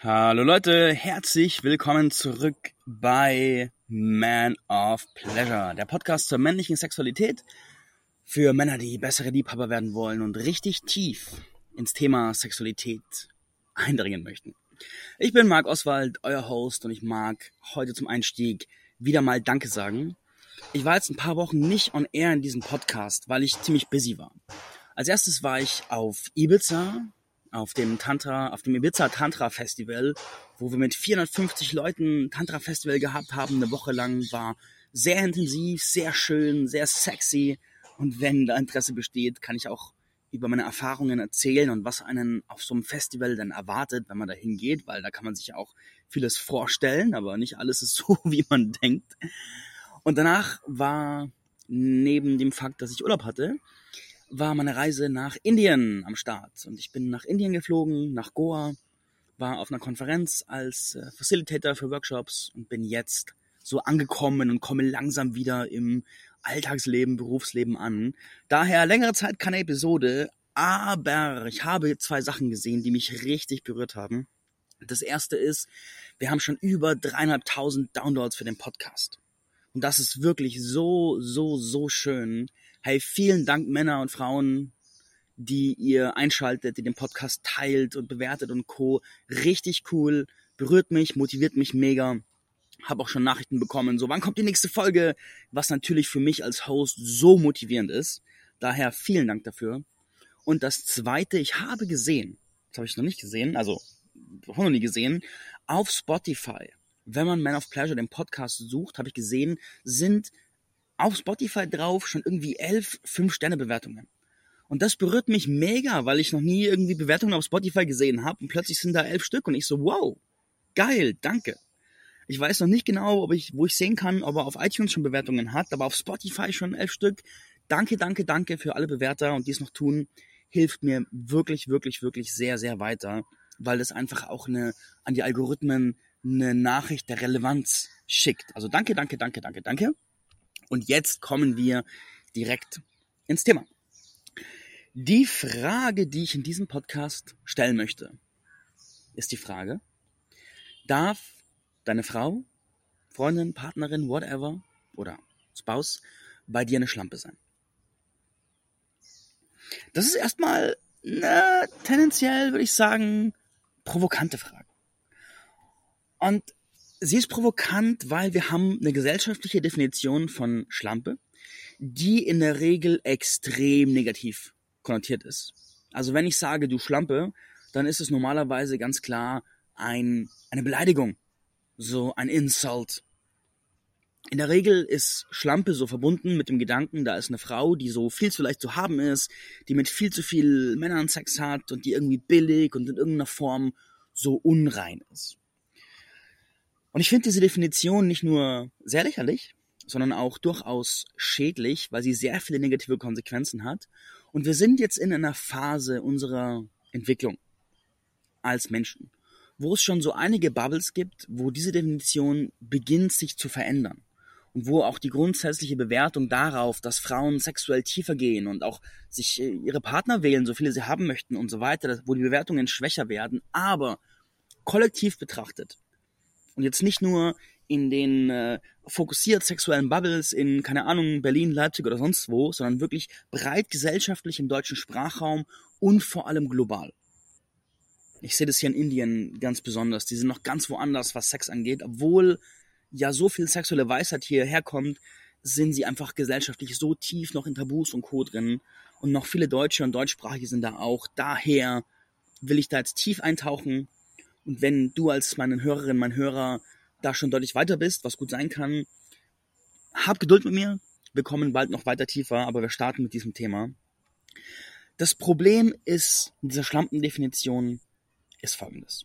Hallo Leute, herzlich willkommen zurück bei Man of Pleasure, der Podcast zur männlichen Sexualität für Männer, die bessere Liebhaber werden wollen und richtig tief ins Thema Sexualität eindringen möchten. Ich bin Marc Oswald, euer Host und ich mag heute zum Einstieg wieder mal Danke sagen. Ich war jetzt ein paar Wochen nicht on air in diesem Podcast, weil ich ziemlich busy war. Als erstes war ich auf Ibiza auf dem Tantra, auf dem Ibiza Tantra Festival, wo wir mit 450 Leuten Tantra Festival gehabt haben, eine Woche lang, war sehr intensiv, sehr schön, sehr sexy. Und wenn da Interesse besteht, kann ich auch über meine Erfahrungen erzählen und was einen auf so einem Festival dann erwartet, wenn man da hingeht, weil da kann man sich auch vieles vorstellen, aber nicht alles ist so, wie man denkt. Und danach war neben dem Fakt, dass ich Urlaub hatte, war meine Reise nach Indien am Start. Und ich bin nach Indien geflogen, nach Goa, war auf einer Konferenz als äh, Facilitator für Workshops und bin jetzt so angekommen und komme langsam wieder im Alltagsleben, Berufsleben an. Daher längere Zeit keine Episode, aber ich habe zwei Sachen gesehen, die mich richtig berührt haben. Das erste ist, wir haben schon über dreieinhalbtausend Downloads für den Podcast. Und das ist wirklich so, so, so schön. Hey, vielen Dank Männer und Frauen, die ihr einschaltet, die den Podcast teilt und bewertet und co. Richtig cool, berührt mich, motiviert mich mega. Hab auch schon Nachrichten bekommen, so wann kommt die nächste Folge, was natürlich für mich als Host so motivierend ist. Daher vielen Dank dafür. Und das zweite, ich habe gesehen, das habe ich noch nicht gesehen, also noch nie gesehen, auf Spotify, wenn man Man of Pleasure den Podcast sucht, habe ich gesehen, sind auf Spotify drauf schon irgendwie elf Fünf-Sterne-Bewertungen. Und das berührt mich mega, weil ich noch nie irgendwie Bewertungen auf Spotify gesehen habe und plötzlich sind da elf Stück und ich so, wow, geil, danke. Ich weiß noch nicht genau, ob ich, wo ich sehen kann, ob er auf iTunes schon Bewertungen hat, aber auf Spotify schon elf Stück. Danke, danke, danke für alle Bewerter und die es noch tun, hilft mir wirklich, wirklich, wirklich sehr, sehr weiter, weil das einfach auch eine, an die Algorithmen eine Nachricht der Relevanz schickt. Also danke, danke, danke, danke, danke. Und jetzt kommen wir direkt ins Thema. Die Frage, die ich in diesem Podcast stellen möchte, ist die Frage, darf deine Frau, Freundin, Partnerin, whatever oder Spouse bei dir eine Schlampe sein? Das ist erstmal eine tendenziell, würde ich sagen, provokante Frage. Und sie ist provokant, weil wir haben eine gesellschaftliche Definition von Schlampe, die in der Regel extrem negativ konnotiert ist. Also wenn ich sage, du Schlampe, dann ist es normalerweise ganz klar ein, eine Beleidigung, so ein Insult. In der Regel ist Schlampe so verbunden mit dem Gedanken, da ist eine Frau, die so viel zu leicht zu haben ist, die mit viel zu viel Männern Sex hat und die irgendwie billig und in irgendeiner Form so unrein ist. Und ich finde diese Definition nicht nur sehr lächerlich, sondern auch durchaus schädlich, weil sie sehr viele negative Konsequenzen hat. Und wir sind jetzt in einer Phase unserer Entwicklung als Menschen, wo es schon so einige Bubbles gibt, wo diese Definition beginnt sich zu verändern. Und wo auch die grundsätzliche Bewertung darauf, dass Frauen sexuell tiefer gehen und auch sich äh, ihre Partner wählen, so viele sie haben möchten und so weiter, wo die Bewertungen schwächer werden, aber kollektiv betrachtet und jetzt nicht nur in den äh, fokussiert sexuellen Bubbles in, keine Ahnung, Berlin, Leipzig oder sonst wo, sondern wirklich breit gesellschaftlich im deutschen Sprachraum und vor allem global. Ich sehe das hier in Indien ganz besonders. Die sind noch ganz woanders, was Sex angeht. Obwohl ja so viel sexuelle Weisheit hierher kommt, sind sie einfach gesellschaftlich so tief noch in Tabus und Co. drin. Und noch viele Deutsche und Deutschsprachige sind da auch. Daher will ich da jetzt tief eintauchen und wenn du als meine Hörerin, mein Hörer da schon deutlich weiter bist, was gut sein kann, hab Geduld mit mir. Wir kommen bald noch weiter tiefer, aber wir starten mit diesem Thema. Das Problem ist, in dieser Schlampendefinition ist folgendes.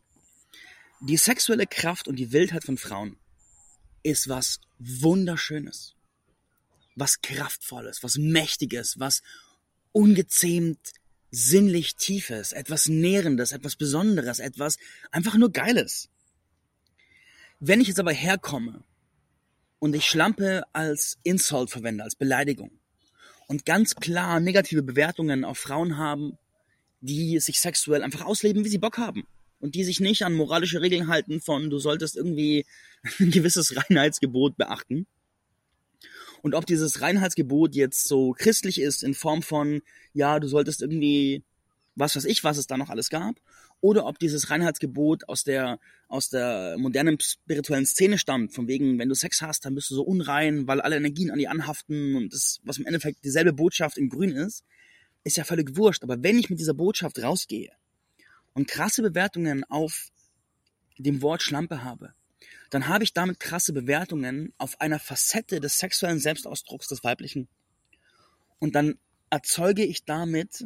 Die sexuelle Kraft und die Wildheit von Frauen ist was Wunderschönes, was Kraftvolles, was Mächtiges, was ungezähmt sinnlich Tiefes, etwas Nährendes, etwas Besonderes, etwas einfach nur Geiles. Wenn ich jetzt aber herkomme und ich Schlampe als Insult verwende, als Beleidigung und ganz klar negative Bewertungen auf Frauen haben, die sich sexuell einfach ausleben, wie sie Bock haben. und die sich nicht an moralische Regeln halten von, du solltest irgendwie ein gewisses Reinheitsgebot beachten. Und ob dieses Reinheitsgebot jetzt so christlich ist in Form von, ja, du solltest irgendwie, was weiß ich, was es da noch alles gab, oder ob dieses Reinheitsgebot aus der, aus der modernen spirituellen Szene stammt, von wegen, wenn du Sex hast, dann bist du so unrein, weil alle Energien an dir anhaften und das, was im Endeffekt dieselbe Botschaft in grün ist, ist ja völlig wurscht. Aber wenn ich mit dieser Botschaft rausgehe und krasse Bewertungen auf dem Wort Schlampe habe, dann habe ich damit krasse Bewertungen auf einer Facette des sexuellen Selbstausdrucks des Weiblichen. Und dann erzeuge ich damit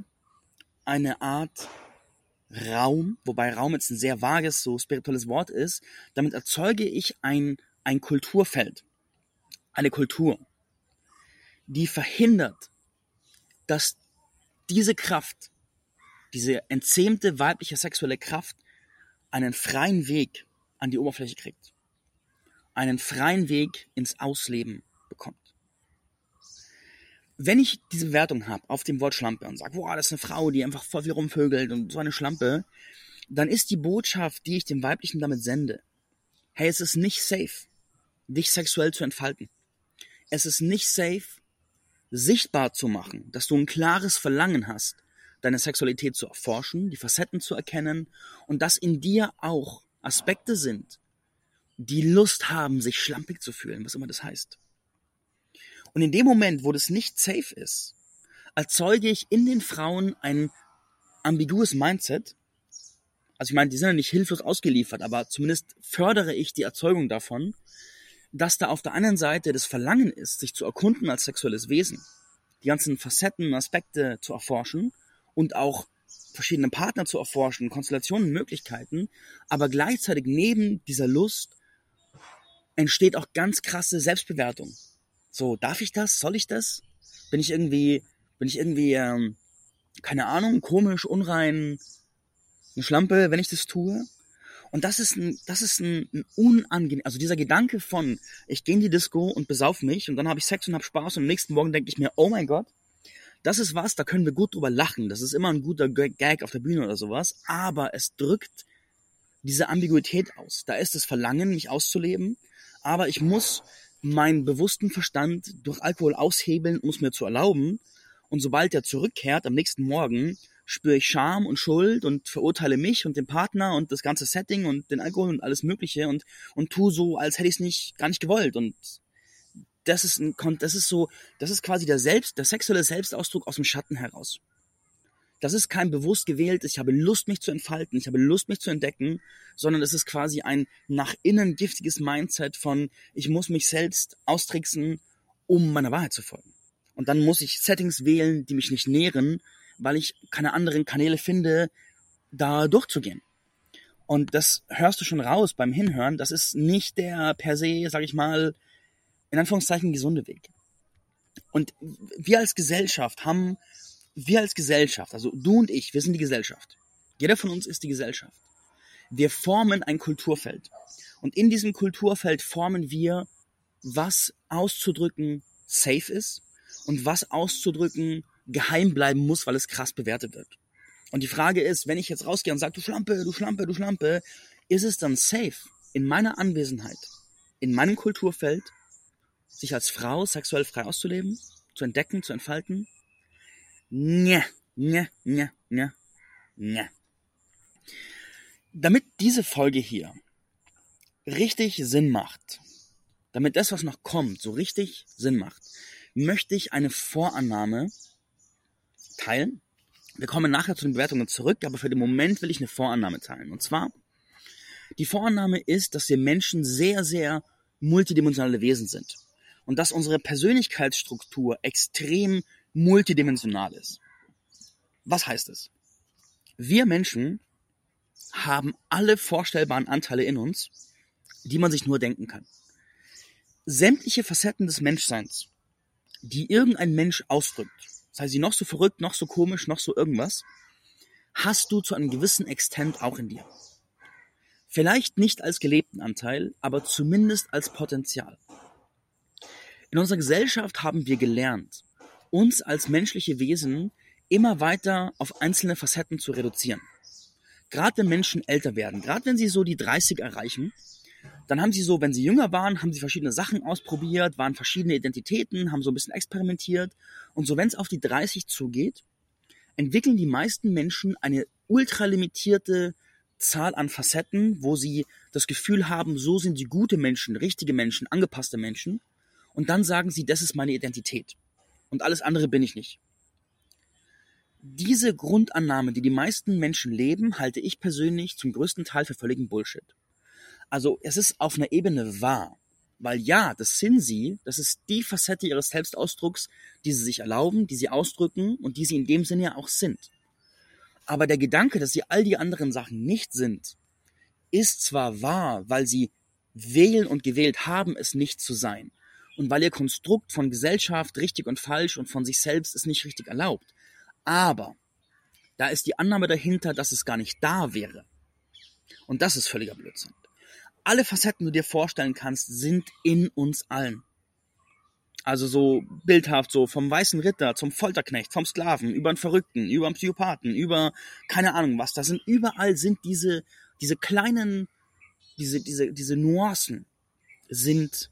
eine Art Raum, wobei Raum jetzt ein sehr vages, so spirituelles Wort ist, damit erzeuge ich ein, ein Kulturfeld, eine Kultur, die verhindert, dass diese Kraft, diese entzähmte weibliche sexuelle Kraft einen freien Weg an die Oberfläche kriegt, einen freien Weg ins Ausleben bekommt wenn ich diese Bewertung habe auf dem Wort Schlampe und sage, boah, das ist eine Frau, die einfach voll viel rumvögelt und so eine Schlampe, dann ist die Botschaft, die ich dem Weiblichen damit sende, hey, es ist nicht safe, dich sexuell zu entfalten. Es ist nicht safe, sichtbar zu machen, dass du ein klares Verlangen hast, deine Sexualität zu erforschen, die Facetten zu erkennen und dass in dir auch Aspekte sind, die Lust haben, sich schlampig zu fühlen, was immer das heißt. Und in dem Moment, wo das nicht safe ist, erzeuge ich in den Frauen ein ambigues Mindset. Also ich meine, die sind ja nicht hilflos ausgeliefert, aber zumindest fördere ich die Erzeugung davon, dass da auf der anderen Seite das Verlangen ist, sich zu erkunden als sexuelles Wesen, die ganzen Facetten, Aspekte zu erforschen und auch verschiedene Partner zu erforschen, Konstellationen, Möglichkeiten, aber gleichzeitig neben dieser Lust entsteht auch ganz krasse Selbstbewertung. So, darf ich das? Soll ich das? Bin ich irgendwie, bin ich irgendwie, ähm, keine Ahnung, komisch, unrein, eine Schlampe, wenn ich das tue? Und das ist ein, das ist ein, ein unangenehm, also dieser Gedanke von, ich gehe in die Disco und besauf mich und dann habe ich Sex und habe Spaß und am nächsten Morgen denke ich mir, oh mein Gott, das ist was, da können wir gut drüber lachen. Das ist immer ein guter Gag auf der Bühne oder sowas, aber es drückt diese Ambiguität aus. Da ist das Verlangen, mich auszuleben, aber ich muss meinen bewussten Verstand durch Alkohol aushebeln, um es mir zu erlauben. Und sobald er zurückkehrt am nächsten Morgen, spüre ich Scham und Schuld und verurteile mich und den Partner und das ganze Setting und den Alkohol und alles Mögliche und, und tu so, als hätte ich es nicht, gar nicht gewollt. Und das ist ein, das ist so, das ist quasi der Selbst, der sexuelle Selbstausdruck aus dem Schatten heraus. Das ist kein bewusst gewähltes, ich habe Lust, mich zu entfalten, ich habe Lust, mich zu entdecken, sondern es ist quasi ein nach innen giftiges Mindset von, ich muss mich selbst austricksen, um meiner Wahrheit zu folgen. Und dann muss ich Settings wählen, die mich nicht nähren, weil ich keine anderen Kanäle finde, da durchzugehen. Und das hörst du schon raus beim Hinhören. Das ist nicht der per se, sag ich mal, in Anführungszeichen gesunde Weg. Und wir als Gesellschaft haben wir als Gesellschaft, also du und ich, wir sind die Gesellschaft. Jeder von uns ist die Gesellschaft. Wir formen ein Kulturfeld. Und in diesem Kulturfeld formen wir, was auszudrücken safe ist und was auszudrücken geheim bleiben muss, weil es krass bewertet wird. Und die Frage ist, wenn ich jetzt rausgehe und sage, du Schlampe, du Schlampe, du Schlampe, ist es dann safe, in meiner Anwesenheit, in meinem Kulturfeld, sich als Frau sexuell frei auszuleben, zu entdecken, zu entfalten? Nja, nja, nja, nja, nja. Damit diese Folge hier richtig Sinn macht, damit das, was noch kommt, so richtig Sinn macht, möchte ich eine Vorannahme teilen. Wir kommen nachher zu den Bewertungen zurück, aber für den Moment will ich eine Vorannahme teilen. Und zwar, die Vorannahme ist, dass wir Menschen sehr, sehr multidimensionale Wesen sind. Und dass unsere Persönlichkeitsstruktur extrem multidimensional ist. Was heißt es? Wir Menschen haben alle vorstellbaren Anteile in uns, die man sich nur denken kann. Sämtliche Facetten des Menschseins, die irgendein Mensch ausdrückt, sei sie noch so verrückt, noch so komisch, noch so irgendwas, hast du zu einem gewissen Extent auch in dir. Vielleicht nicht als gelebten Anteil, aber zumindest als Potenzial. In unserer Gesellschaft haben wir gelernt, uns als menschliche Wesen immer weiter auf einzelne Facetten zu reduzieren. gerade wenn Menschen älter werden, gerade wenn sie so die 30 erreichen, dann haben sie so, wenn sie jünger waren, haben sie verschiedene Sachen ausprobiert, waren verschiedene Identitäten, haben so ein bisschen experimentiert. Und so, wenn es auf die 30 zugeht, entwickeln die meisten Menschen eine ultralimitierte Zahl an Facetten, wo sie das Gefühl haben, so sind sie gute Menschen, richtige Menschen, angepasste Menschen. Und dann sagen sie, das ist meine Identität. Und alles andere bin ich nicht. Diese Grundannahme, die die meisten Menschen leben, halte ich persönlich zum größten Teil für völligen Bullshit. Also es ist auf einer Ebene wahr. Weil ja, das sind sie, das ist die Facette ihres Selbstausdrucks, die sie sich erlauben, die sie ausdrücken und die sie in dem Sinne ja auch sind. Aber der Gedanke, dass sie all die anderen Sachen nicht sind, ist zwar wahr, weil sie wählen und gewählt haben, es nicht zu sein. Und weil ihr Konstrukt von Gesellschaft richtig und falsch und von sich selbst es nicht richtig erlaubt. Aber da ist die Annahme dahinter, dass es gar nicht da wäre. Und das ist völliger Blödsinn alle Facetten, die du dir vorstellen kannst, sind in uns allen. Also so bildhaft, so vom weißen Ritter zum Folterknecht, vom Sklaven, über einen Verrückten, über einen Psychopathen, über keine Ahnung was. Da sind überall sind diese, diese kleinen, diese, diese, diese Nuancen sind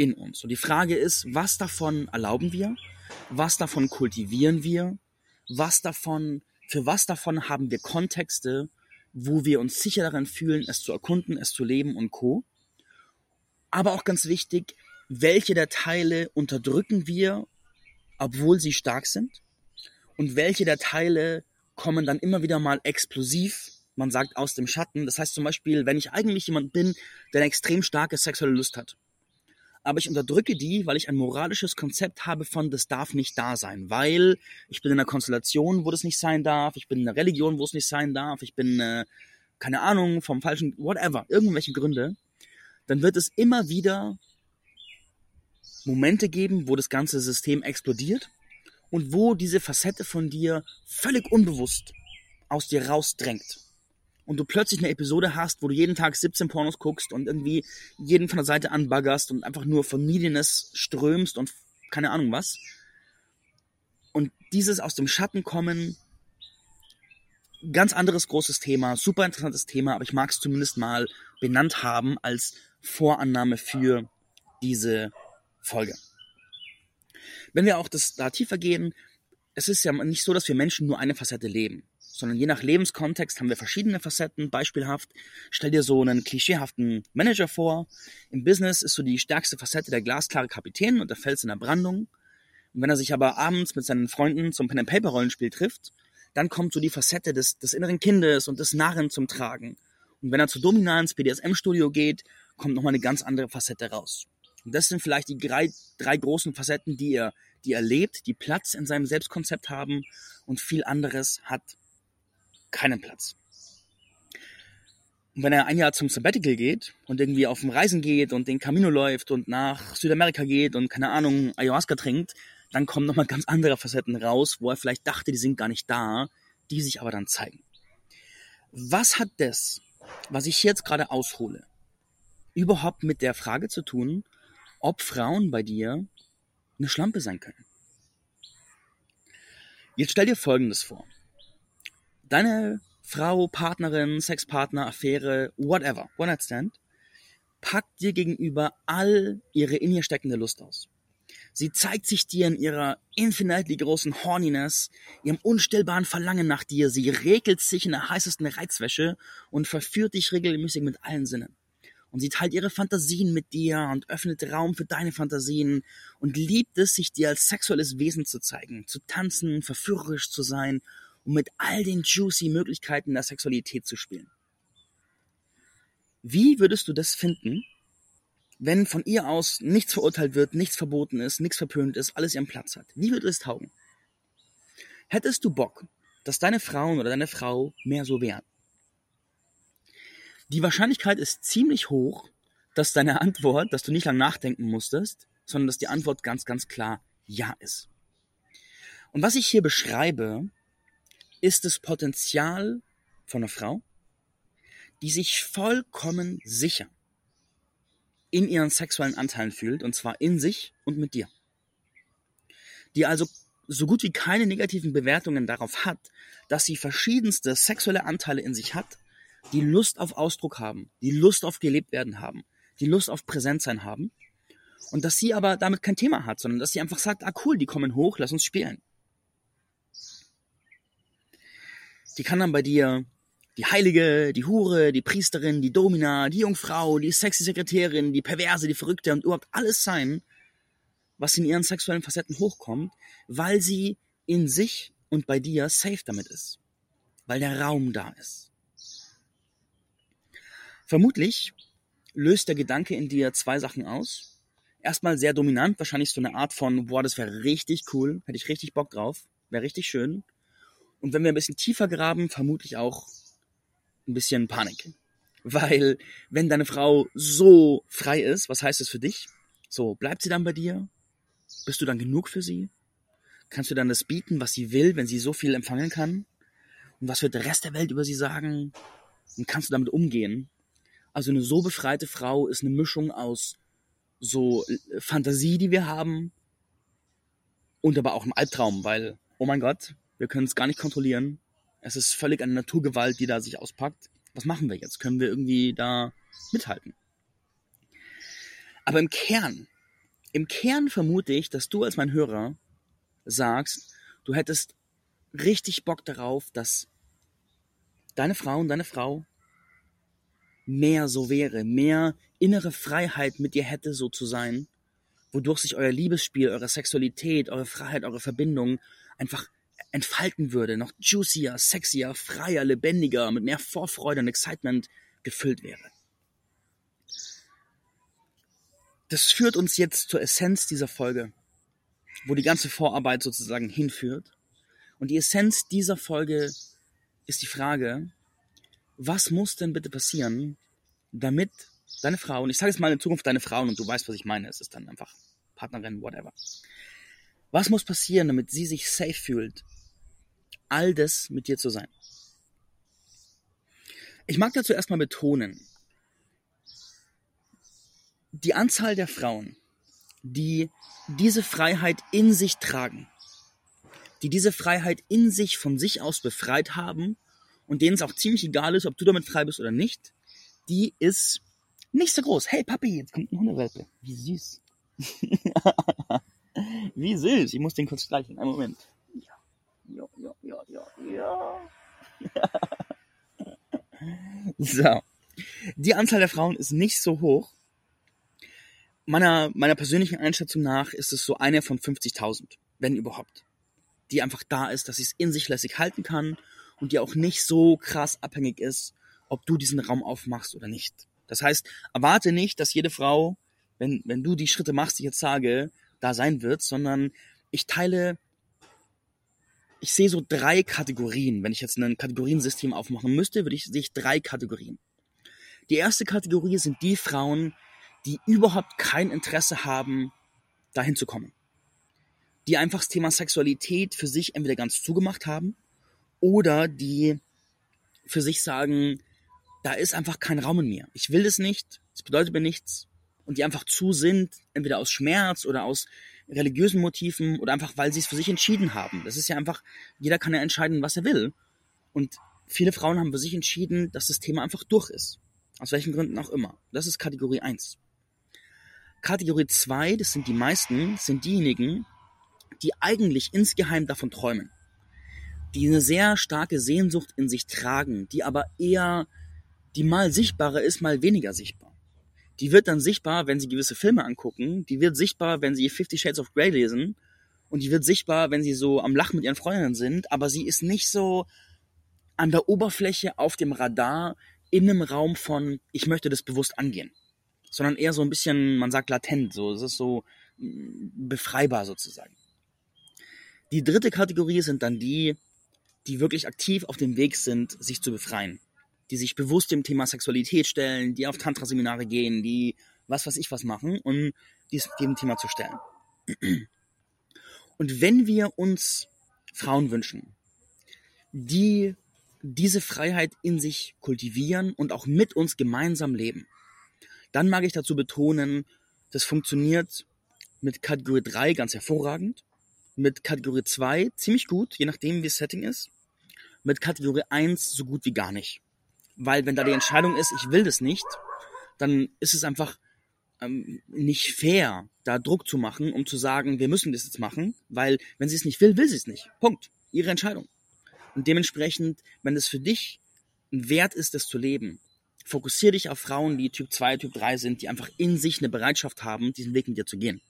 in uns. Und die Frage ist, was davon erlauben wir? Was davon kultivieren wir? Was davon, für was davon haben wir Kontexte? wo wir uns sicher darin fühlen, es zu erkunden, es zu leben und co. Aber auch ganz wichtig, welche der Teile unterdrücken wir, obwohl sie stark sind? Und welche der Teile kommen dann immer wieder mal explosiv, man sagt aus dem Schatten. Das heißt zum Beispiel, wenn ich eigentlich jemand bin, der eine extrem starke sexuelle Lust hat, aber ich unterdrücke die, weil ich ein moralisches Konzept habe von, das darf nicht da sein, weil ich bin in einer Konstellation, wo das nicht sein darf, ich bin in einer Religion, wo es nicht sein darf, ich bin, äh, keine Ahnung, vom falschen, whatever, irgendwelche Gründe, dann wird es immer wieder Momente geben, wo das ganze System explodiert und wo diese Facette von dir völlig unbewusst aus dir rausdrängt und du plötzlich eine Episode hast, wo du jeden Tag 17 Pornos guckst und irgendwie jeden von der Seite anbaggerst und einfach nur von Medienness strömst und keine Ahnung was. Und dieses aus dem Schatten kommen, ganz anderes großes Thema, super interessantes Thema, aber ich mag es zumindest mal benannt haben als Vorannahme für diese Folge. Wenn wir auch das da tiefer gehen, es ist ja nicht so, dass wir Menschen nur eine Facette leben sondern je nach Lebenskontext haben wir verschiedene Facetten. Beispielhaft, stell dir so einen klischeehaften Manager vor. Im Business ist so die stärkste Facette der glasklare Kapitän und der Fels in der Brandung. Und wenn er sich aber abends mit seinen Freunden zum Pen-and-Paper-Rollenspiel trifft, dann kommt so die Facette des, des inneren Kindes und des Narren zum Tragen. Und wenn er zu Dominanz BDSM-Studio geht, kommt nochmal eine ganz andere Facette raus. Und das sind vielleicht die drei, drei großen Facetten, die er, die er lebt, die Platz in seinem Selbstkonzept haben und viel anderes hat keinen Platz. Und wenn er ein Jahr zum Sabbatical geht und irgendwie auf dem Reisen geht und den Camino läuft und nach Südamerika geht und keine Ahnung, Ayahuasca trinkt, dann kommen nochmal ganz andere Facetten raus, wo er vielleicht dachte, die sind gar nicht da, die sich aber dann zeigen. Was hat das, was ich jetzt gerade aushole, überhaupt mit der Frage zu tun, ob Frauen bei dir eine Schlampe sein können? Jetzt stell dir Folgendes vor deine Frau, Partnerin, Sexpartner, Affäre, whatever, One-Night-Stand, packt dir gegenüber all ihre in ihr steckende Lust aus. Sie zeigt sich dir in ihrer infinitely großen Horniness, ihrem unstillbaren Verlangen nach dir. Sie regelt sich in der heißesten Reizwäsche und verführt dich regelmäßig mit allen Sinnen. Und sie teilt ihre Fantasien mit dir und öffnet Raum für deine Fantasien und liebt es, sich dir als sexuelles Wesen zu zeigen, zu tanzen, verführerisch zu sein um mit all den juicy Möglichkeiten der Sexualität zu spielen. Wie würdest du das finden, wenn von ihr aus nichts verurteilt wird, nichts verboten ist, nichts verpönt ist, alles ihren Platz hat? Wie würde es taugen? Hättest du Bock, dass deine Frauen oder deine Frau mehr so wären? Die Wahrscheinlichkeit ist ziemlich hoch, dass deine Antwort, dass du nicht lang nachdenken musstest, sondern dass die Antwort ganz, ganz klar Ja ist. Und was ich hier beschreibe, ist das Potenzial von einer Frau, die sich vollkommen sicher in ihren sexuellen Anteilen fühlt, und zwar in sich und mit dir. Die also so gut wie keine negativen Bewertungen darauf hat, dass sie verschiedenste sexuelle Anteile in sich hat, die Lust auf Ausdruck haben, die Lust auf gelebt werden haben, die Lust auf Präsentsein haben und dass sie aber damit kein Thema hat, sondern dass sie einfach sagt, ah cool, die kommen hoch, lass uns spielen. Die kann dann bei dir die Heilige, die Hure, die Priesterin, die Domina, die Jungfrau, die sexy Sekretärin, die Perverse, die Verrückte und überhaupt alles sein, was in ihren sexuellen Facetten hochkommt, weil sie in sich und bei dir safe damit ist. Weil der Raum da ist. Vermutlich löst der Gedanke in dir zwei Sachen aus. Erstmal sehr dominant, wahrscheinlich so eine Art von, boah, das wäre richtig cool, hätte ich richtig Bock drauf, wäre richtig schön. Und wenn wir ein bisschen tiefer graben, vermutlich auch ein bisschen Panik. Weil, wenn deine Frau so frei ist, was heißt das für dich? So, bleibt sie dann bei dir? Bist du dann genug für sie? Kannst du dann das bieten, was sie will, wenn sie so viel empfangen kann? Und was wird der Rest der Welt über sie sagen? Und kannst du damit umgehen? Also eine so befreite Frau ist eine Mischung aus so äh, Fantasie, die wir haben, und aber auch einem Albtraum, weil, oh mein Gott, wir können es gar nicht kontrollieren. Es ist völlig eine Naturgewalt, die da sich auspackt. Was machen wir jetzt? Können wir irgendwie da mithalten? Aber im Kern, im Kern vermute ich, dass du als mein Hörer sagst, du hättest richtig Bock darauf, dass deine Frau und deine Frau mehr so wäre, mehr innere Freiheit mit dir hätte, so zu sein, wodurch sich euer Liebesspiel, eure Sexualität, eure Freiheit, eure Verbindung einfach entfalten würde, noch juicier, sexier, freier, lebendiger, mit mehr Vorfreude und Excitement gefüllt wäre. Das führt uns jetzt zur Essenz dieser Folge, wo die ganze Vorarbeit sozusagen hinführt. Und die Essenz dieser Folge ist die Frage, was muss denn bitte passieren, damit deine Frau, und ich sage jetzt mal in Zukunft deine Frauen und du weißt, was ich meine, es ist dann einfach Partnerin, whatever. Was muss passieren, damit sie sich safe fühlt, all das mit dir zu sein. Ich mag dazu erstmal betonen, die Anzahl der Frauen, die diese Freiheit in sich tragen, die diese Freiheit in sich von sich aus befreit haben und denen es auch ziemlich egal ist, ob du damit frei bist oder nicht, die ist nicht so groß. Hey Papi, jetzt kommt ein Hundewelpe. Wie süß. Wie süß. Ich muss den kurz streicheln. Einen Moment. Ja, ja, ja, ja, ja. so. Die Anzahl der Frauen ist nicht so hoch. Meiner, meiner persönlichen Einschätzung nach ist es so eine von 50.000, wenn überhaupt. Die einfach da ist, dass sie es in sich lässig halten kann und die auch nicht so krass abhängig ist, ob du diesen Raum aufmachst oder nicht. Das heißt, erwarte nicht, dass jede Frau, wenn, wenn du die Schritte machst, die ich jetzt sage, da sein wird, sondern ich teile ich sehe so drei Kategorien. Wenn ich jetzt ein Kategoriensystem aufmachen müsste, würde ich, sehe ich drei Kategorien. Die erste Kategorie sind die Frauen, die überhaupt kein Interesse haben, dahin zu kommen. Die einfach das Thema Sexualität für sich entweder ganz zugemacht haben oder die für sich sagen, da ist einfach kein Raum in mir. Ich will es nicht, es bedeutet mir nichts. Und die einfach zu sind, entweder aus Schmerz oder aus religiösen Motiven oder einfach, weil sie es für sich entschieden haben. Das ist ja einfach, jeder kann ja entscheiden, was er will. Und viele Frauen haben für sich entschieden, dass das Thema einfach durch ist. Aus welchen Gründen auch immer. Das ist Kategorie 1. Kategorie 2, das sind die meisten, sind diejenigen, die eigentlich insgeheim davon träumen. Die eine sehr starke Sehnsucht in sich tragen, die aber eher, die mal sichtbarer ist, mal weniger sichtbar die wird dann sichtbar, wenn sie gewisse Filme angucken, die wird sichtbar, wenn sie Fifty Shades of Grey lesen und die wird sichtbar, wenn sie so am Lachen mit ihren Freundinnen sind, aber sie ist nicht so an der Oberfläche auf dem Radar in einem Raum von, ich möchte das bewusst angehen, sondern eher so ein bisschen, man sagt latent, so, es ist so mm, befreibar sozusagen. Die dritte Kategorie sind dann die, die wirklich aktiv auf dem Weg sind, sich zu befreien die sich bewusst dem Thema Sexualität stellen, die auf Tantra-Seminare gehen, die was weiß ich was machen, um diesem Thema zu stellen. Und wenn wir uns Frauen wünschen, die diese Freiheit in sich kultivieren und auch mit uns gemeinsam leben, dann mag ich dazu betonen, das funktioniert mit Kategorie 3 ganz hervorragend, mit Kategorie 2 ziemlich gut, je nachdem wie das Setting ist. Mit Kategorie 1 so gut wie gar nicht. Weil wenn da die Entscheidung ist, ich will das nicht, dann ist es einfach ähm, nicht fair, da Druck zu machen, um zu sagen, wir müssen das jetzt machen, weil wenn sie es nicht will, will sie es nicht. Punkt. Ihre Entscheidung. Und dementsprechend, wenn es für dich ein Wert ist, das zu leben, fokussiere dich auf Frauen, die Typ 2, Typ 3 sind, die einfach in sich eine Bereitschaft haben, diesen Weg mit dir zu gehen.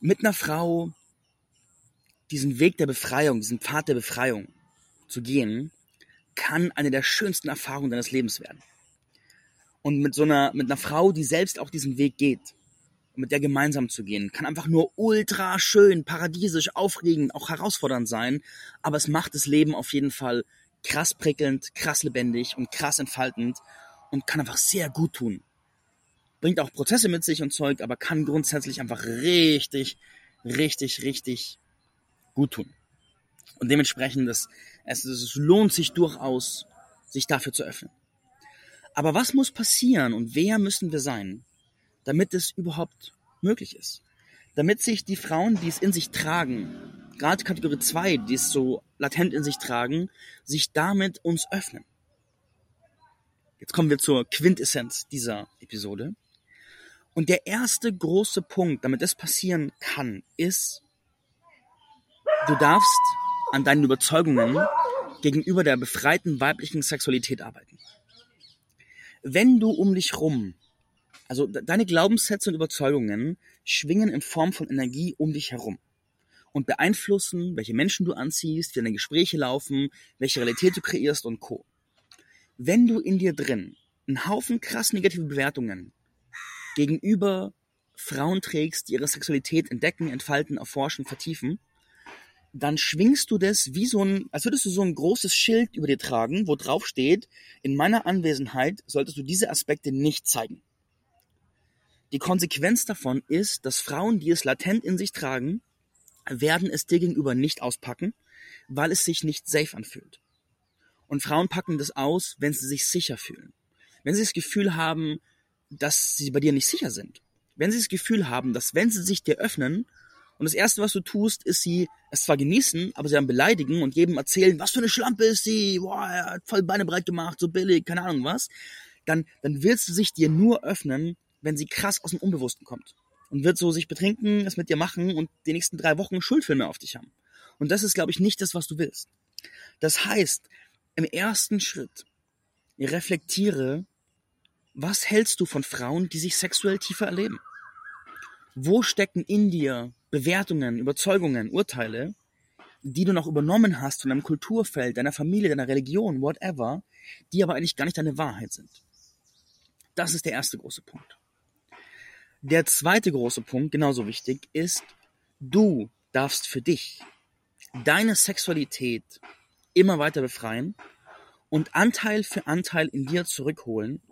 Mit einer Frau diesen Weg der Befreiung, diesen Pfad der Befreiung zu gehen, kann eine der schönsten Erfahrungen deines Lebens werden. Und mit so einer, mit einer Frau, die selbst auch diesen Weg geht, mit der gemeinsam zu gehen, kann einfach nur ultra schön, paradiesisch, aufregend, auch herausfordernd sein, aber es macht das Leben auf jeden Fall krass prickelnd, krass lebendig und krass entfaltend und kann einfach sehr gut tun. Bringt auch Prozesse mit sich und Zeug, aber kann grundsätzlich einfach richtig, richtig, richtig gut tun. Und dementsprechend, es, es, es lohnt sich durchaus, sich dafür zu öffnen. Aber was muss passieren und wer müssen wir sein, damit es überhaupt möglich ist? Damit sich die Frauen, die es in sich tragen, gerade Kategorie 2, die es so latent in sich tragen, sich damit uns öffnen. Jetzt kommen wir zur Quintessenz dieser Episode. Und der erste große Punkt, damit das passieren kann, ist, du darfst an deinen Überzeugungen gegenüber der befreiten weiblichen Sexualität arbeiten. Wenn du um dich rum, also deine Glaubenssätze und Überzeugungen schwingen in Form von Energie um dich herum und beeinflussen, welche Menschen du anziehst, wie deine Gespräche laufen, welche Realität du kreierst und Co. Wenn du in dir drin einen Haufen krass negative Bewertungen gegenüber Frauen trägst, die ihre Sexualität entdecken, entfalten, erforschen, vertiefen, dann schwingst du das wie so ein, als würdest du so ein großes Schild über dir tragen, wo drauf steht, in meiner Anwesenheit solltest du diese Aspekte nicht zeigen. Die Konsequenz davon ist, dass Frauen, die es latent in sich tragen, werden es dir gegenüber nicht auspacken, weil es sich nicht safe anfühlt. Und Frauen packen das aus, wenn sie sich sicher fühlen. Wenn sie das Gefühl haben, dass sie bei dir nicht sicher sind. Wenn sie das Gefühl haben, dass wenn sie sich dir öffnen und das Erste, was du tust, ist sie es zwar genießen, aber sie dann beleidigen und jedem erzählen, was für eine Schlampe ist sie, boah, er hat voll Beine breit gemacht, so billig, keine Ahnung was, dann, dann wird sie sich dir nur öffnen, wenn sie krass aus dem Unbewussten kommt und wird so sich betrinken, es mit dir machen und die nächsten drei Wochen Schuldfilme auf dich haben. Und das ist, glaube ich, nicht das, was du willst. Das heißt, im ersten Schritt reflektiere, was hältst du von Frauen, die sich sexuell tiefer erleben? Wo stecken in dir Bewertungen, Überzeugungen, Urteile, die du noch übernommen hast von deinem Kulturfeld, deiner Familie, deiner Religion, whatever, die aber eigentlich gar nicht deine Wahrheit sind? Das ist der erste große Punkt. Der zweite große Punkt, genauso wichtig, ist, du darfst für dich deine Sexualität immer weiter befreien und Anteil für Anteil in dir zurückholen,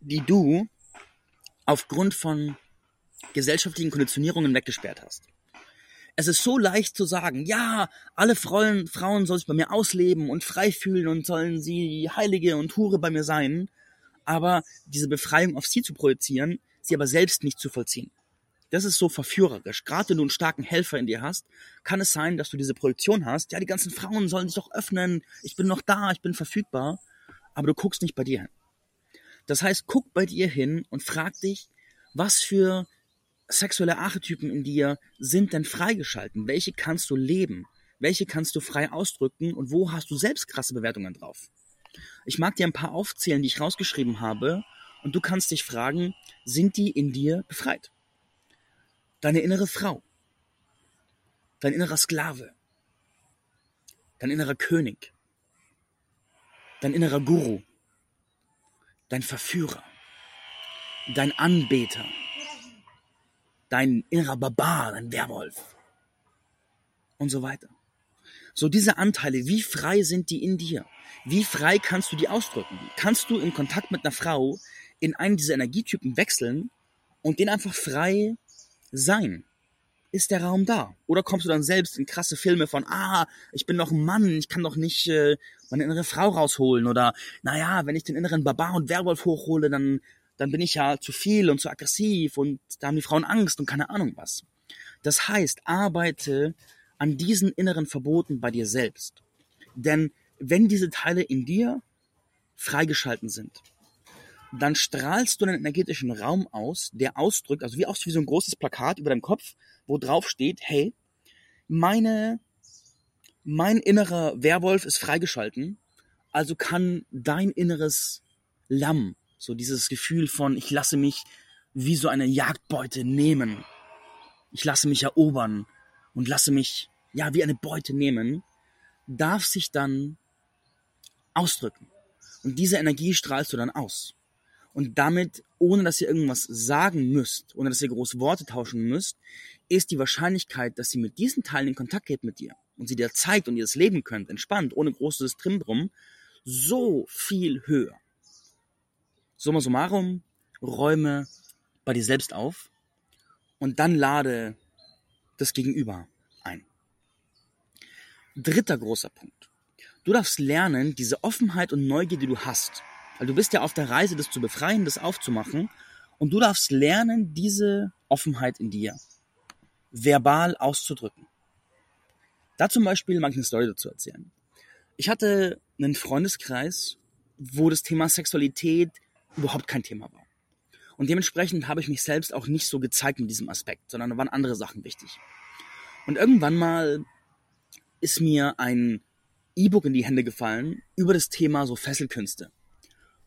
die du aufgrund von gesellschaftlichen Konditionierungen weggesperrt hast. Es ist so leicht zu sagen, ja, alle Frauen, Frauen sollen sich bei mir ausleben und frei fühlen und sollen sie Heilige und Hure bei mir sein, aber diese Befreiung auf sie zu projizieren, sie aber selbst nicht zu vollziehen. Das ist so verführerisch. Gerade wenn du einen starken Helfer in dir hast, kann es sein, dass du diese Projektion hast. Ja, die ganzen Frauen sollen sich doch öffnen. Ich bin noch da, ich bin verfügbar. Aber du guckst nicht bei dir hin. Das heißt, guck bei dir hin und frag dich, was für sexuelle Archetypen in dir sind denn freigeschalten? Welche kannst du leben? Welche kannst du frei ausdrücken? Und wo hast du selbst krasse Bewertungen drauf? Ich mag dir ein paar aufzählen, die ich rausgeschrieben habe und du kannst dich fragen, sind die in dir befreit? Deine innere Frau, dein innerer Sklave, dein innerer König, dein innerer Guru, dein Verführer, dein Anbeter, dein innerer Barbar, dein Werwolf und so weiter. So diese Anteile, wie frei sind die in dir? Wie frei kannst du die ausdrücken? Kannst du im Kontakt mit einer Frau in einen dieser Energietypen wechseln und den einfach frei sein. Ist der Raum da? Oder kommst du dann selbst in krasse Filme von, ah, ich bin doch ein Mann, ich kann doch nicht äh, meine innere Frau rausholen oder, naja, wenn ich den inneren Barbar und Werwolf hochhole, dann, dann bin ich ja zu viel und zu aggressiv und da haben die Frauen Angst und keine Ahnung was. Das heißt, arbeite an diesen inneren Verboten bei dir selbst. Denn wenn diese Teile in dir freigeschalten sind, dann strahlst du einen energetischen Raum aus, der ausdrückt, also wie, aus, wie so ein großes Plakat über deinem Kopf, wo drauf steht, hey, meine, mein innerer Werwolf ist freigeschalten, also kann dein inneres Lamm, so dieses Gefühl von, ich lasse mich wie so eine Jagdbeute nehmen, ich lasse mich erobern und lasse mich, ja, wie eine Beute nehmen, darf sich dann ausdrücken. Und diese Energie strahlst du dann aus. Und damit, ohne dass ihr irgendwas sagen müsst, ohne dass ihr große Worte tauschen müsst, ist die Wahrscheinlichkeit, dass sie mit diesen Teilen in Kontakt geht mit dir und sie dir zeigt und ihr das leben könnt, entspannt, ohne großes Trimbrum, so viel höher. Summa summarum, räume bei dir selbst auf und dann lade das Gegenüber ein. Dritter großer Punkt. Du darfst lernen, diese Offenheit und Neugier, die du hast, weil du bist ja auf der Reise, das zu befreien, das aufzumachen, und du darfst lernen, diese Offenheit in dir verbal auszudrücken. Da zum Beispiel mag ich eine Story dazu erzählen. Ich hatte einen Freundeskreis, wo das Thema Sexualität überhaupt kein Thema war. Und dementsprechend habe ich mich selbst auch nicht so gezeigt mit diesem Aspekt, sondern da waren andere Sachen wichtig. Und irgendwann mal ist mir ein E-Book in die Hände gefallen über das Thema so Fesselkünste.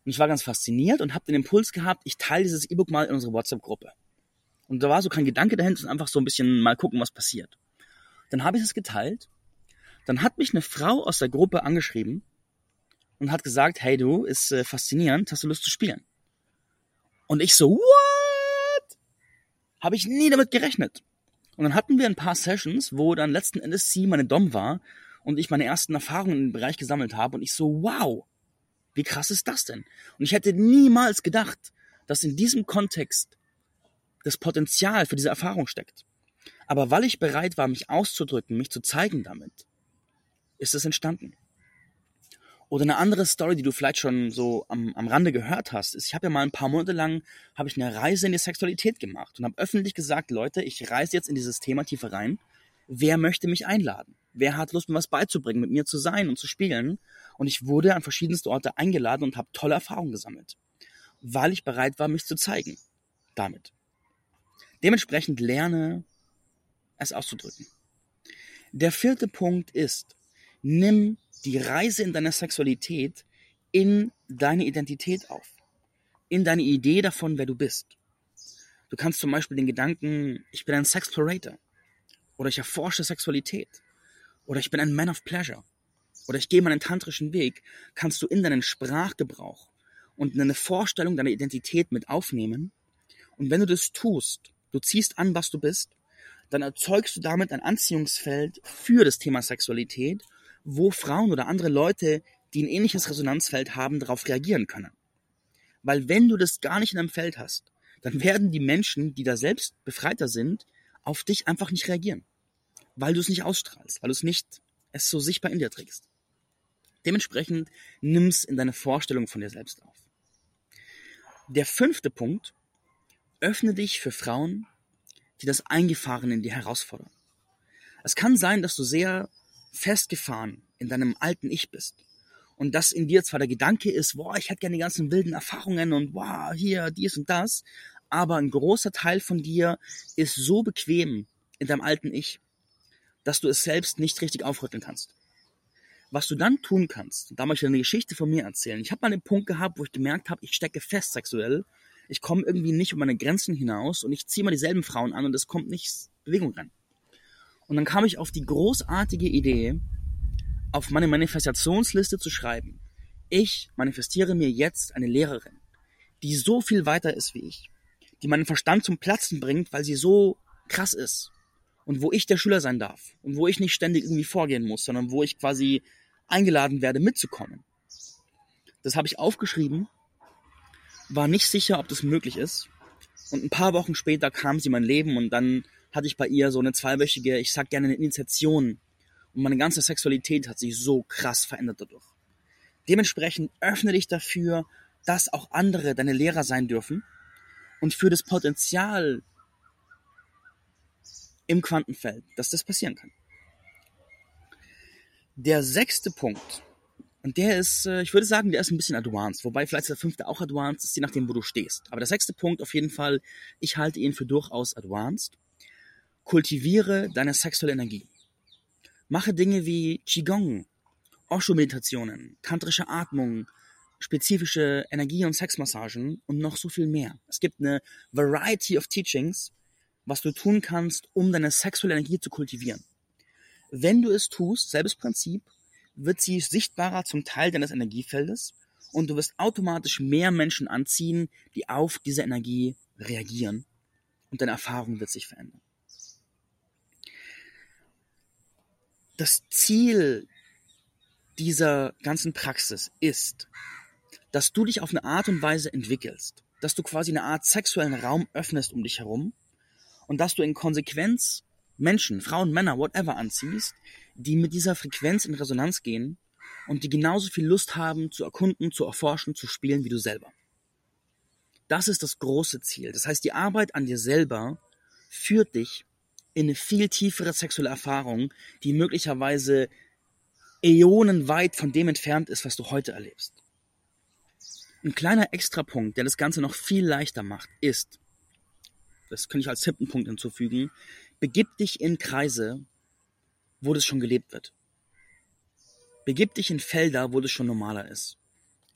Und ich war ganz fasziniert und habe den Impuls gehabt, ich teile dieses E-Book mal in unsere WhatsApp-Gruppe. Und da war so kein Gedanke dahinter, einfach so ein bisschen mal gucken, was passiert. Dann habe ich es geteilt. Dann hat mich eine Frau aus der Gruppe angeschrieben und hat gesagt, hey du, ist äh, faszinierend, hast du Lust zu spielen? Und ich so, what? Habe ich nie damit gerechnet. Und dann hatten wir ein paar Sessions, wo dann letzten Endes sie meine Dom war und ich meine ersten Erfahrungen im Bereich gesammelt habe und ich so, wow, wie krass ist das denn? Und ich hätte niemals gedacht, dass in diesem Kontext das Potenzial für diese Erfahrung steckt. Aber weil ich bereit war, mich auszudrücken, mich zu zeigen damit, ist es entstanden. Oder eine andere Story, die du vielleicht schon so am, am Rande gehört hast, ist, ich habe ja mal ein paar Monate lang habe ich eine Reise in die Sexualität gemacht und habe öffentlich gesagt, Leute, ich reise jetzt in dieses Thema tiefer rein. Wer möchte mich einladen? Wer hat Lust, mir was beizubringen, mit mir zu sein und zu spielen? Und ich wurde an verschiedenste Orte eingeladen und habe tolle Erfahrungen gesammelt, weil ich bereit war, mich zu zeigen. Damit. Dementsprechend lerne es auszudrücken. Der vierte Punkt ist, nimm die Reise in deiner Sexualität in deine Identität auf. In deine Idee davon, wer du bist. Du kannst zum Beispiel den Gedanken, ich bin ein Sexplorator. Oder ich erforsche Sexualität. Oder ich bin ein Man of Pleasure. Oder ich gehe meinen tantrischen Weg, kannst du in deinen Sprachgebrauch und eine Vorstellung deiner Identität mit aufnehmen. Und wenn du das tust, du ziehst an, was du bist, dann erzeugst du damit ein Anziehungsfeld für das Thema Sexualität wo Frauen oder andere Leute, die ein ähnliches Resonanzfeld haben, darauf reagieren können. Weil wenn du das gar nicht in einem Feld hast, dann werden die Menschen, die da selbst befreiter sind, auf dich einfach nicht reagieren. Weil du es nicht ausstrahlst, weil du es nicht, es so sichtbar in dir trägst. Dementsprechend nimm's in deine Vorstellung von dir selbst auf. Der fünfte Punkt, öffne dich für Frauen, die das Eingefahrene in dir herausfordern. Es kann sein, dass du sehr festgefahren in deinem alten Ich bist und dass in dir zwar der Gedanke ist, boah, ich hätte gerne die ganzen wilden Erfahrungen und wow, hier, dies und das, aber ein großer Teil von dir ist so bequem in deinem alten Ich, dass du es selbst nicht richtig aufrütteln kannst. Was du dann tun kannst, da möchte ich eine Geschichte von mir erzählen. Ich habe mal einen Punkt gehabt, wo ich gemerkt habe, ich stecke fest sexuell, ich komme irgendwie nicht um meine Grenzen hinaus und ich ziehe mal dieselben Frauen an und es kommt nicht Bewegung rein. Und dann kam ich auf die großartige Idee, auf meine Manifestationsliste zu schreiben. Ich manifestiere mir jetzt eine Lehrerin, die so viel weiter ist wie ich, die meinen Verstand zum Platzen bringt, weil sie so krass ist und wo ich der Schüler sein darf und wo ich nicht ständig irgendwie vorgehen muss, sondern wo ich quasi eingeladen werde mitzukommen. Das habe ich aufgeschrieben, war nicht sicher, ob das möglich ist und ein paar Wochen später kam sie in mein Leben und dann hatte ich bei ihr so eine zweiwöchige, ich sag gerne eine Initiation. Und meine ganze Sexualität hat sich so krass verändert dadurch. Dementsprechend öffne dich dafür, dass auch andere deine Lehrer sein dürfen und für das Potenzial im Quantenfeld, dass das passieren kann. Der sechste Punkt, und der ist, äh, ich würde sagen, der ist ein bisschen advanced, wobei vielleicht der fünfte auch advanced, ist je nachdem, wo du stehst. Aber der sechste Punkt auf jeden Fall, ich halte ihn für durchaus advanced. Kultiviere deine sexuelle Energie. Mache Dinge wie Qigong, Osho-Meditationen, tantrische Atmung, spezifische Energie- und Sexmassagen und noch so viel mehr. Es gibt eine Variety of Teachings, was du tun kannst, um deine sexuelle Energie zu kultivieren. Wenn du es tust, selbes Prinzip, wird sie sichtbarer zum Teil deines Energiefeldes und du wirst automatisch mehr Menschen anziehen, die auf diese Energie reagieren und deine Erfahrung wird sich verändern. Das Ziel dieser ganzen Praxis ist, dass du dich auf eine Art und Weise entwickelst, dass du quasi eine Art sexuellen Raum öffnest um dich herum und dass du in Konsequenz Menschen, Frauen, Männer, whatever anziehst, die mit dieser Frequenz in Resonanz gehen und die genauso viel Lust haben zu erkunden, zu erforschen, zu spielen wie du selber. Das ist das große Ziel. Das heißt, die Arbeit an dir selber führt dich in eine viel tiefere sexuelle Erfahrung, die möglicherweise äonenweit von dem entfernt ist, was du heute erlebst. Ein kleiner Extrapunkt, der das Ganze noch viel leichter macht, ist, das könnte ich als siebten Punkt hinzufügen, begib dich in Kreise, wo das schon gelebt wird. Begib dich in Felder, wo das schon normaler ist.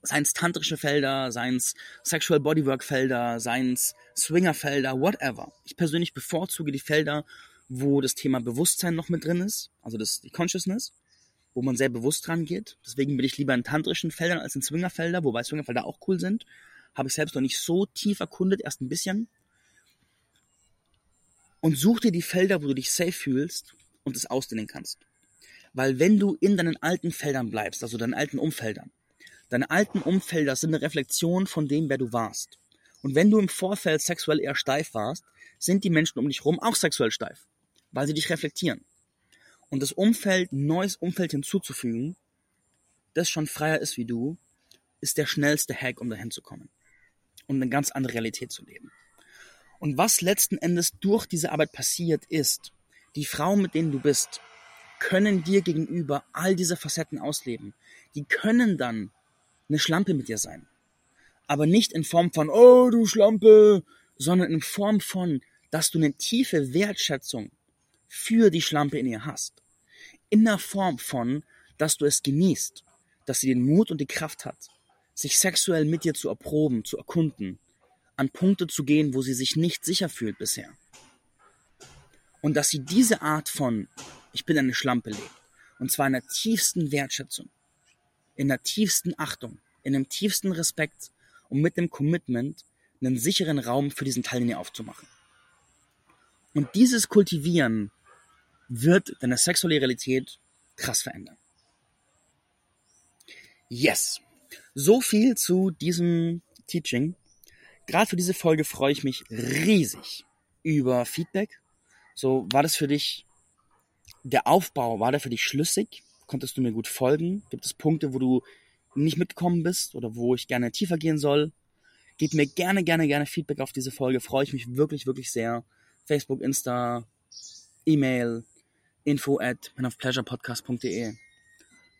Seien es tantrische Felder, seien es Sexual Bodywork Felder, seien es Swinger Felder, whatever. Ich persönlich bevorzuge die Felder, wo das Thema Bewusstsein noch mit drin ist, also das, die Consciousness, wo man sehr bewusst dran geht. Deswegen bin ich lieber in tantrischen Feldern als in Swingerfelder, wobei Swingerfelder auch cool sind. Habe ich selbst noch nicht so tief erkundet, erst ein bisschen. Und such dir die Felder, wo du dich safe fühlst und es ausdehnen kannst. Weil wenn du in deinen alten Feldern bleibst, also deinen alten Umfeldern, deine alten Umfelder sind eine Reflexion von dem, wer du warst. Und wenn du im Vorfeld sexuell eher steif warst, sind die Menschen um dich herum auch sexuell steif, weil sie dich reflektieren und das Umfeld, neues Umfeld hinzuzufügen, das schon freier ist wie du, ist der schnellste Hack, um dahin zu kommen und eine ganz andere Realität zu leben. Und was letzten Endes durch diese Arbeit passiert, ist, die Frauen, mit denen du bist, können dir gegenüber all diese Facetten ausleben. Die können dann eine Schlampe mit dir sein. Aber nicht in Form von, oh du Schlampe, sondern in Form von, dass du eine tiefe Wertschätzung für die Schlampe in ihr hast in der Form von, dass du es genießt, dass sie den Mut und die Kraft hat, sich sexuell mit dir zu erproben, zu erkunden, an Punkte zu gehen, wo sie sich nicht sicher fühlt bisher. Und dass sie diese Art von Ich bin eine Schlampe lebt. Und zwar in der tiefsten Wertschätzung, in der tiefsten Achtung, in dem tiefsten Respekt und mit dem Commitment, einen sicheren Raum für diesen Teil in ihr aufzumachen. Und dieses Kultivieren wird deine sexuelle Realität krass verändern. Yes. So viel zu diesem Teaching. Gerade für diese Folge freue ich mich riesig über Feedback. So, war das für dich der Aufbau, war der für dich schlüssig? Konntest du mir gut folgen? Gibt es Punkte, wo du nicht mitgekommen bist oder wo ich gerne tiefer gehen soll? Gib mir gerne, gerne, gerne Feedback auf diese Folge. Freue ich mich wirklich, wirklich sehr. Facebook, Insta, E-Mail, info at manofpleasurepodcast.de.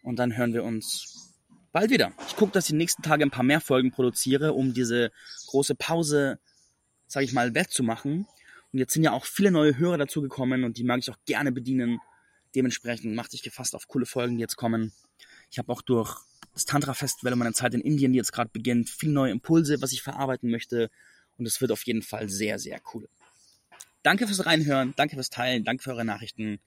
Und dann hören wir uns bald wieder. Ich gucke, dass ich die nächsten Tage ein paar mehr Folgen produziere, um diese große Pause, sage ich mal, wettzumachen. Und jetzt sind ja auch viele neue Hörer dazugekommen und die mag ich auch gerne bedienen. Dementsprechend macht sich gefasst auf coole Folgen, die jetzt kommen. Ich habe auch durch das Tantra-Festival und meine Zeit in Indien, die jetzt gerade beginnt, viele neue Impulse, was ich verarbeiten möchte. Und es wird auf jeden Fall sehr, sehr cool. Danke fürs Reinhören, danke fürs Teilen, danke für eure Nachrichten.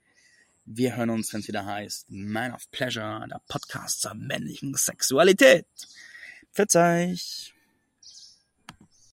Wir hören uns, wenn es wieder heißt Man of Pleasure, der Podcast zur männlichen Sexualität. Verzeih.